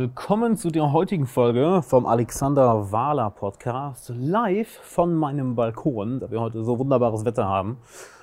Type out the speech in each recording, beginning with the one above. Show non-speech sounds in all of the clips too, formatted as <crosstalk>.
Willkommen zu der heutigen Folge vom Alexander Wahler Podcast, live von meinem Balkon, da wir heute so wunderbares Wetter haben.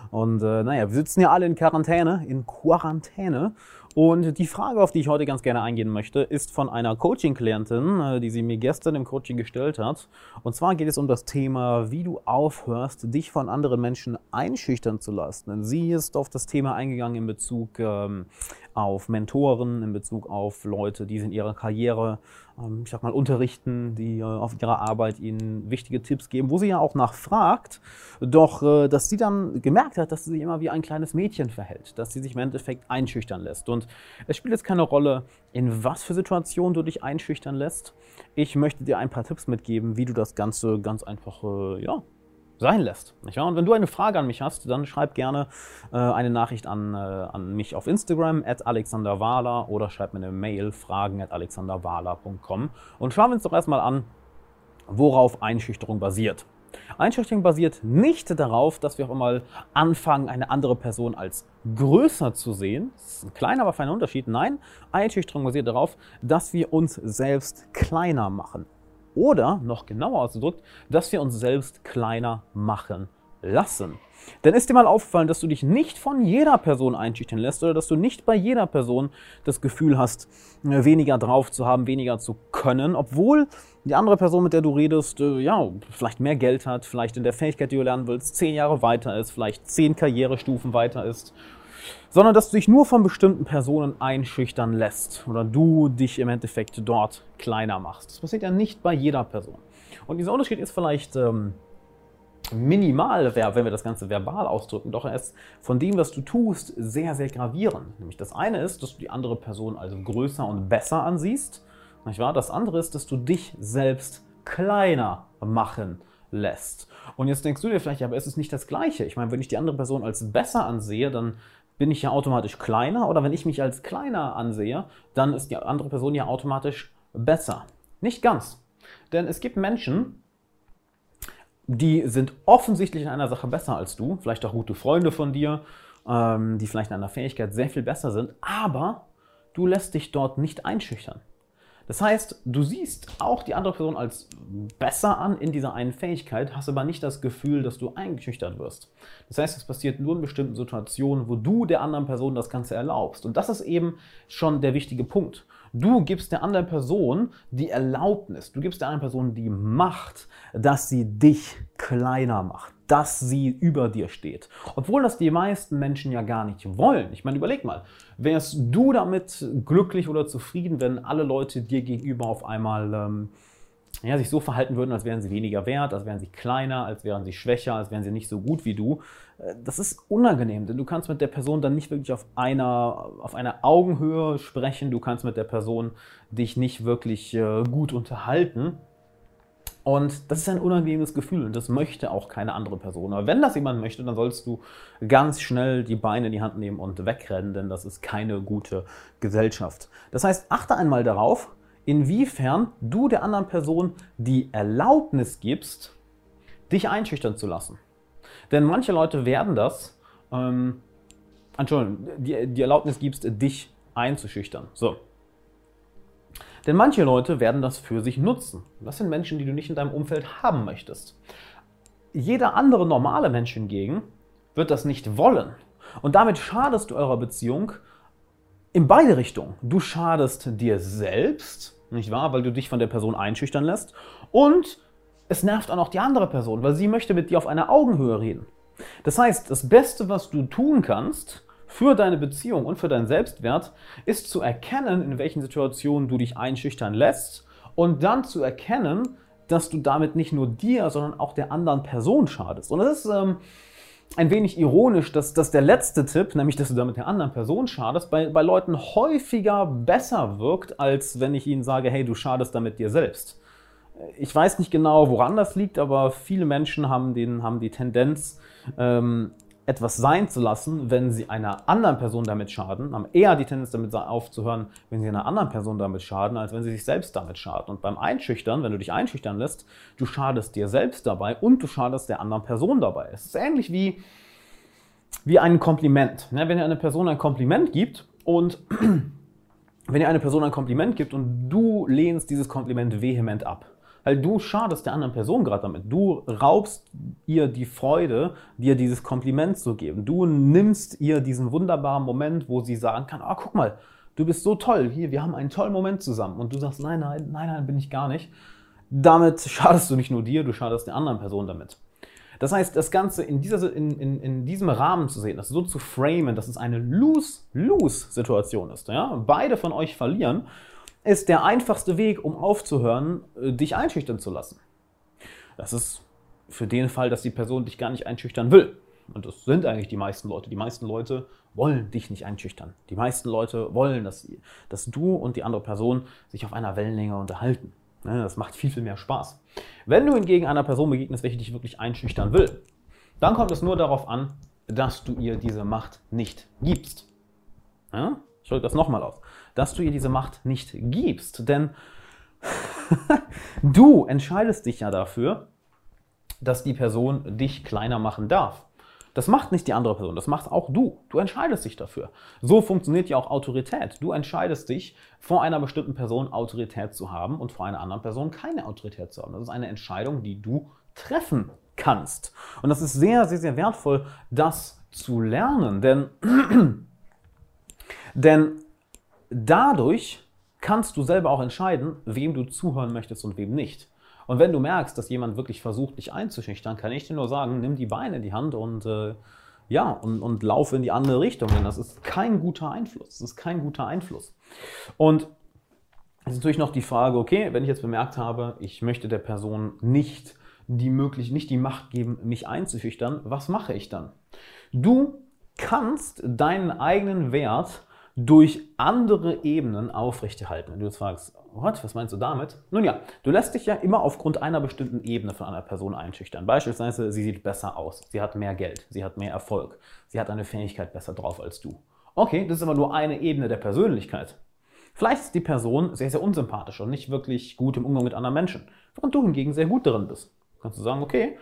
Und äh, naja, wir sitzen ja alle in Quarantäne, in Quarantäne. Und die Frage, auf die ich heute ganz gerne eingehen möchte, ist von einer Coaching-Klientin, äh, die sie mir gestern im Coaching gestellt hat. Und zwar geht es um das Thema, wie du aufhörst, dich von anderen Menschen einschüchtern zu lassen. Denn sie ist auf das Thema eingegangen in Bezug ähm, auf Mentoren, in Bezug auf Leute, die in ihrer Karriere, ähm, ich sag mal, unterrichten, die äh, auf ihrer Arbeit ihnen wichtige Tipps geben, wo sie ja auch nachfragt, doch äh, dass sie dann gemerkt hat, dass sie sich immer wie ein kleines Mädchen verhält, dass sie sich im Endeffekt einschüchtern lässt. Und es spielt jetzt keine Rolle, in was für Situationen du dich einschüchtern lässt. Ich möchte dir ein paar Tipps mitgeben, wie du das Ganze ganz einfach, äh, ja, sein lässt. Nicht wahr? Und wenn du eine Frage an mich hast, dann schreib gerne äh, eine Nachricht an, äh, an mich auf Instagram, at alexanderwahler, oder schreib mir eine Mail, fragen at alexanderwahler.com. Und schauen wir uns doch erstmal an, worauf Einschüchterung basiert. Einschüchterung basiert nicht darauf, dass wir auch einmal anfangen, eine andere Person als größer zu sehen. Das ist ein kleiner, aber feiner Unterschied. Nein, Einschüchterung basiert darauf, dass wir uns selbst kleiner machen. Oder, noch genauer ausgedrückt, dass wir uns selbst kleiner machen lassen. Denn ist dir mal aufgefallen, dass du dich nicht von jeder Person einschüchtern lässt oder dass du nicht bei jeder Person das Gefühl hast, weniger drauf zu haben, weniger zu können, obwohl die andere Person, mit der du redest, äh, ja, vielleicht mehr Geld hat, vielleicht in der Fähigkeit, die du lernen willst, zehn Jahre weiter ist, vielleicht zehn Karrierestufen weiter ist sondern dass du dich nur von bestimmten Personen einschüchtern lässt oder du dich im Endeffekt dort kleiner machst. Das passiert ja nicht bei jeder Person. Und dieser Unterschied ist vielleicht ähm, minimal, wenn wir das Ganze verbal ausdrücken, doch er ist von dem, was du tust, sehr, sehr gravierend. Nämlich das eine ist, dass du die andere Person also größer und besser ansiehst. Nicht wahr? Das andere ist, dass du dich selbst kleiner machen lässt. Und jetzt denkst du dir vielleicht, ja, aber es ist nicht das Gleiche. Ich meine, wenn ich die andere Person als besser ansehe, dann bin ich ja automatisch kleiner oder wenn ich mich als kleiner ansehe, dann ist die andere Person ja automatisch besser. Nicht ganz. Denn es gibt Menschen, die sind offensichtlich in einer Sache besser als du, vielleicht auch gute Freunde von dir, ähm, die vielleicht in einer Fähigkeit sehr viel besser sind, aber du lässt dich dort nicht einschüchtern. Das heißt, du siehst auch die andere Person als besser an in dieser einen Fähigkeit, hast aber nicht das Gefühl, dass du eingeschüchtert wirst. Das heißt, es passiert nur in bestimmten Situationen, wo du der anderen Person das Ganze erlaubst. Und das ist eben schon der wichtige Punkt. Du gibst der anderen Person die Erlaubnis, du gibst der anderen Person die Macht, dass sie dich kleiner macht dass sie über dir steht. Obwohl das die meisten Menschen ja gar nicht wollen. Ich meine, überleg mal, wärst du damit glücklich oder zufrieden, wenn alle Leute dir gegenüber auf einmal ähm, ja, sich so verhalten würden, als wären sie weniger wert, als wären sie kleiner, als wären sie schwächer, als wären sie nicht so gut wie du. Äh, das ist unangenehm, denn du kannst mit der Person dann nicht wirklich auf einer, auf einer Augenhöhe sprechen, du kannst mit der Person dich nicht wirklich äh, gut unterhalten. Und das ist ein unangenehmes Gefühl und das möchte auch keine andere Person. Aber wenn das jemand möchte, dann sollst du ganz schnell die Beine in die Hand nehmen und wegrennen, denn das ist keine gute Gesellschaft. Das heißt, achte einmal darauf, inwiefern du der anderen Person die Erlaubnis gibst, dich einschüchtern zu lassen. Denn manche Leute werden das, ähm, Entschuldigung, die, die Erlaubnis gibst, dich einzuschüchtern. So, denn manche Leute werden das für sich nutzen. Das sind Menschen, die du nicht in deinem Umfeld haben möchtest. Jeder andere normale Mensch hingegen wird das nicht wollen. Und damit schadest du eurer Beziehung in beide Richtungen. Du schadest dir selbst, nicht wahr, weil du dich von der Person einschüchtern lässt. Und es nervt auch noch die andere Person, weil sie möchte mit dir auf einer Augenhöhe reden. Das heißt, das Beste, was du tun kannst, für deine Beziehung und für deinen Selbstwert ist zu erkennen, in welchen Situationen du dich einschüchtern lässt und dann zu erkennen, dass du damit nicht nur dir, sondern auch der anderen Person schadest. Und das ist ähm, ein wenig ironisch, dass, dass der letzte Tipp, nämlich dass du damit der anderen Person schadest, bei, bei Leuten häufiger besser wirkt, als wenn ich ihnen sage, hey, du schadest damit dir selbst. Ich weiß nicht genau, woran das liegt, aber viele Menschen haben, den, haben die Tendenz, ähm, etwas sein zu lassen, wenn sie einer anderen Person damit schaden, haben eher die Tendenz damit aufzuhören, wenn sie einer anderen Person damit schaden, als wenn sie sich selbst damit schaden. Und beim Einschüchtern, wenn du dich einschüchtern lässt, du schadest dir selbst dabei und du schadest der anderen Person dabei. Es ist ähnlich wie, wie ein Kompliment. Wenn dir eine Person ein Kompliment gibt und <clears throat> wenn dir eine Person ein Kompliment gibt und du lehnst dieses Kompliment vehement ab. Weil du schadest der anderen Person gerade damit. Du raubst ihr die Freude, dir dieses Kompliment zu geben. Du nimmst ihr diesen wunderbaren Moment, wo sie sagen kann, oh, guck mal, du bist so toll, hier, wir haben einen tollen Moment zusammen. Und du sagst, nein, nein, nein, nein, bin ich gar nicht. Damit schadest du nicht nur dir, du schadest der anderen Person damit. Das heißt, das Ganze in, dieser, in, in, in diesem Rahmen zu sehen, das so zu framen, dass es eine Lose-Lose-Situation ist. Ja? Beide von euch verlieren, ist der einfachste Weg, um aufzuhören, äh, dich einschüchtern zu lassen. Das ist für den Fall, dass die Person dich gar nicht einschüchtern will. Und das sind eigentlich die meisten Leute. Die meisten Leute wollen dich nicht einschüchtern. Die meisten Leute wollen, dass, dass du und die andere Person sich auf einer Wellenlänge unterhalten. Ne, das macht viel, viel mehr Spaß. Wenn du hingegen einer Person begegnest, welche dich wirklich einschüchtern will, dann kommt es nur darauf an, dass du ihr diese Macht nicht gibst. Ja? Ich drücke das nochmal aus. Dass du ihr diese Macht nicht gibst. Denn <laughs> du entscheidest dich ja dafür, dass die Person dich kleiner machen darf. Das macht nicht die andere Person, das macht auch du. Du entscheidest dich dafür. So funktioniert ja auch Autorität. Du entscheidest dich, vor einer bestimmten Person Autorität zu haben und vor einer anderen Person keine Autorität zu haben. Das ist eine Entscheidung, die du treffen kannst. Und das ist sehr, sehr, sehr wertvoll, das zu lernen. Denn, <clears throat> denn dadurch kannst du selber auch entscheiden, wem du zuhören möchtest und wem nicht. Und wenn du merkst, dass jemand wirklich versucht, dich einzuschüchtern, kann ich dir nur sagen, nimm die Beine in die Hand und äh, ja, und, und lauf in die andere Richtung, denn das ist kein guter Einfluss. Das ist kein guter Einfluss. Und es ist natürlich noch die Frage, okay, wenn ich jetzt bemerkt habe, ich möchte der Person nicht die möglich, nicht die Macht geben, mich einzuschüchtern, was mache ich dann? Du kannst deinen eigenen Wert durch andere Ebenen aufrechterhalten. Wenn du jetzt fragst, what, was meinst du damit? Nun ja, du lässt dich ja immer aufgrund einer bestimmten Ebene von einer Person einschüchtern. Beispielsweise, sie sieht besser aus, sie hat mehr Geld, sie hat mehr Erfolg, sie hat eine Fähigkeit besser drauf als du. Okay, das ist aber nur eine Ebene der Persönlichkeit. Vielleicht ist die Person sehr, sehr unsympathisch und nicht wirklich gut im Umgang mit anderen Menschen, während du hingegen sehr gut darin bist. Kannst du sagen, okay,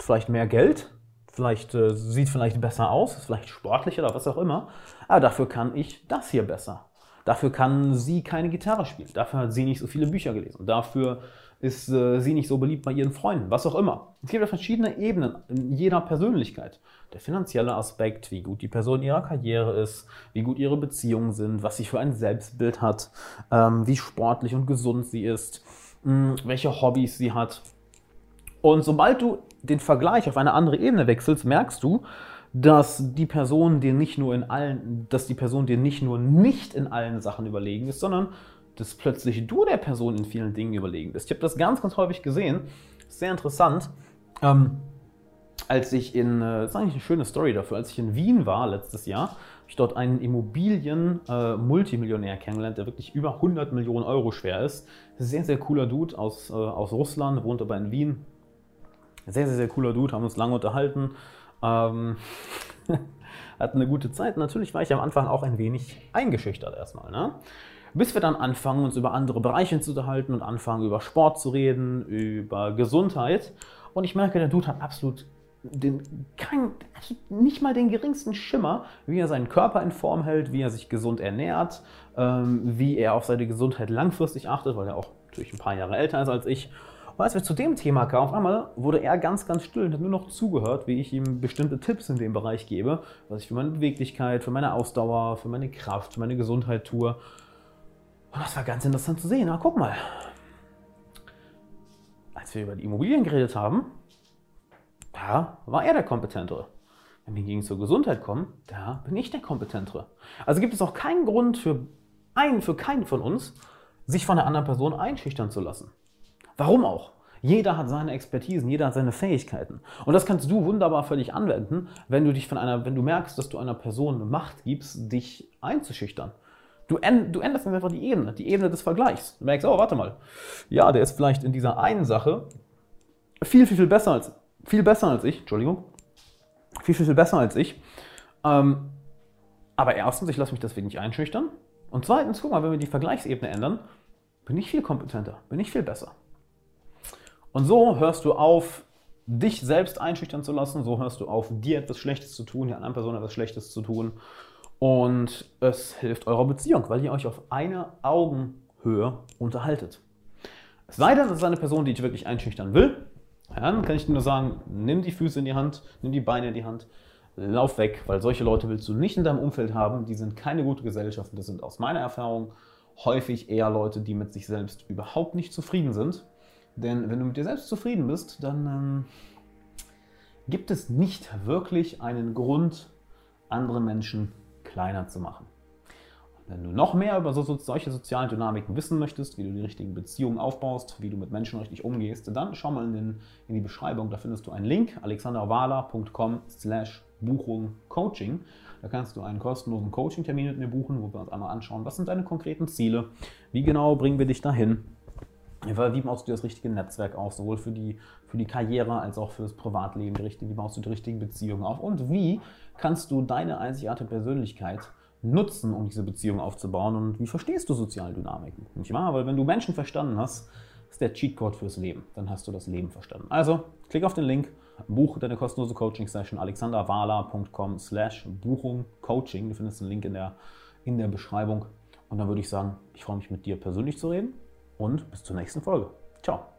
vielleicht mehr Geld, vielleicht äh, sieht vielleicht besser aus, ist vielleicht sportlicher oder was auch immer, aber dafür kann ich das hier besser. Dafür kann sie keine Gitarre spielen, dafür hat sie nicht so viele Bücher gelesen, dafür ist äh, sie nicht so beliebt bei ihren Freunden, was auch immer. Es gibt ja verschiedene Ebenen in jeder Persönlichkeit. Der finanzielle Aspekt, wie gut die Person in ihrer Karriere ist, wie gut ihre Beziehungen sind, was sie für ein Selbstbild hat, ähm, wie sportlich und gesund sie ist, mh, hm, welche Hobbys sie hat. Und sobald du den Vergleich auf eine andere Ebene wechselst, merkst du, dass die Person dir nicht nur in allen, dass die Person dir nicht nur nicht in allen Sachen überlegen ist, sondern dass plötzlich du der Person in vielen Dingen überlegen bist. Ich habe das ganz, ganz häufig gesehen. Sehr interessant. Ähm, als ich in, äh, das ist eigentlich eine schöne Story dafür, als ich in Wien war letztes Jahr, habe ich dort einen Immobilien-Multimillionär äh, kennengelernt, der wirklich über 100 Millionen Euro schwer ist. Sehr, sehr cooler Dude aus, äh, aus Russland, wohnt aber in Wien, sehr, sehr, sehr cooler Dude, haben uns lange unterhalten. Ähm, <laughs> hatten eine gute Zeit. Natürlich war ich am Anfang auch ein wenig eingeschüchtert erstmal. Ne? Bis wir dann anfangen, uns über andere Bereiche zu unterhalten und anfangen, über Sport zu reden, über Gesundheit. Und ich merke, der Dude hat absolut den, kein, nicht mal den geringsten Schimmer, wie er seinen Körper in Form hält, wie er sich gesund ernährt, ähm, wie er auf seine Gesundheit langfristig achtet, weil er auch natürlich ein paar Jahre älter ist als ich. Und als wir zu dem Thema kamen, auf einmal wurde er ganz, ganz still und hat nur noch zugehört, wie ich ihm bestimmte Tipps in dem Bereich gebe, was ich für meine Beweglichkeit, für meine Ausdauer, für meine Kraft, für meine Gesundheit tue. Und das war ganz interessant zu sehen. Na, guck mal. Als wir über die Immobilien geredet haben, da war er der Kompetentere. Wenn wir hingegen zur Gesundheit kommen, da bin ich der Kompetentere. Also gibt es auch keinen Grund für einen, für keinen von uns, sich von einer anderen Person einschüchtern zu lassen. Warum auch? Jeder hat seine Expertisen, jeder hat seine Fähigkeiten. Und das kannst du wunderbar völlig anwenden, wenn du dich von einer, wenn du merkst, dass du einer Person Macht gibst, dich einzuschüchtern. Du, du änderst einfach die Ebene, die Ebene des Vergleichs. Du merkst, oh, warte mal. Ja, der ist vielleicht in dieser einen Sache viel, viel, viel besser als, viel besser als ich. Entschuldigung. Viel, viel, viel besser als ich. Ähm, aber erstens, ich lasse mich deswegen nicht einschüchtern. Und zweitens, guck mal, wenn wir die Vergleichsebene ändern, bin ich viel kompetenter, bin ich viel besser. Und so hörst du auf, dich selbst einschüchtern zu lassen, so hörst du auf, dir etwas Schlechtes zu tun, der anderen Person etwas Schlechtes zu tun. Und es hilft eurer Beziehung, weil ihr euch auf einer Augenhöhe unterhaltet. Es sei denn, es ist eine Person, die dich wirklich einschüchtern will. Dann kann ich dir nur sagen, nimm die Füße in die Hand, nimm die Beine in die Hand, lauf weg, weil solche Leute willst du nicht in deinem Umfeld haben. Die sind keine gute Gesellschaft. Das sind aus meiner Erfahrung häufig eher Leute, die mit sich selbst überhaupt nicht zufrieden sind. Denn wenn du mit dir selbst zufrieden bist, dann ähm, gibt es nicht wirklich einen Grund, andere Menschen kleiner zu machen. Wenn du noch mehr über so, solche sozialen Dynamiken wissen möchtest, wie du die richtigen Beziehungen aufbaust, wie du mit Menschen richtig umgehst, dann schau mal in, den, in die Beschreibung, da findest du einen Link, alexanderwala.com slash Buchung Coaching. Da kannst du einen kostenlosen Coaching-Termin mit mir buchen, wo wir uns einmal anschauen, was sind deine konkreten Ziele, wie genau bringen wir dich dahin, wie baust du das richtige Netzwerk auf, sowohl für die, für die Karriere als auch für das Privatleben, wie baust du die richtigen Beziehungen auf und wie kannst du deine einzigartige Persönlichkeit nutzen, um diese Beziehung aufzubauen und wie verstehst du soziale Dynamiken? Nicht wahr? Weil wenn du Menschen verstanden hast, ist der Cheatcode fürs Leben. Dann hast du das Leben verstanden. Also, klick auf den Link, buch deine kostenlose Coaching-Session alexanderwala.com slash Buchung Coaching. Du findest den Link in der, in der Beschreibung. Und dann würde ich sagen, ich freue mich mit dir persönlich zu reden und bis zur nächsten Folge. Ciao.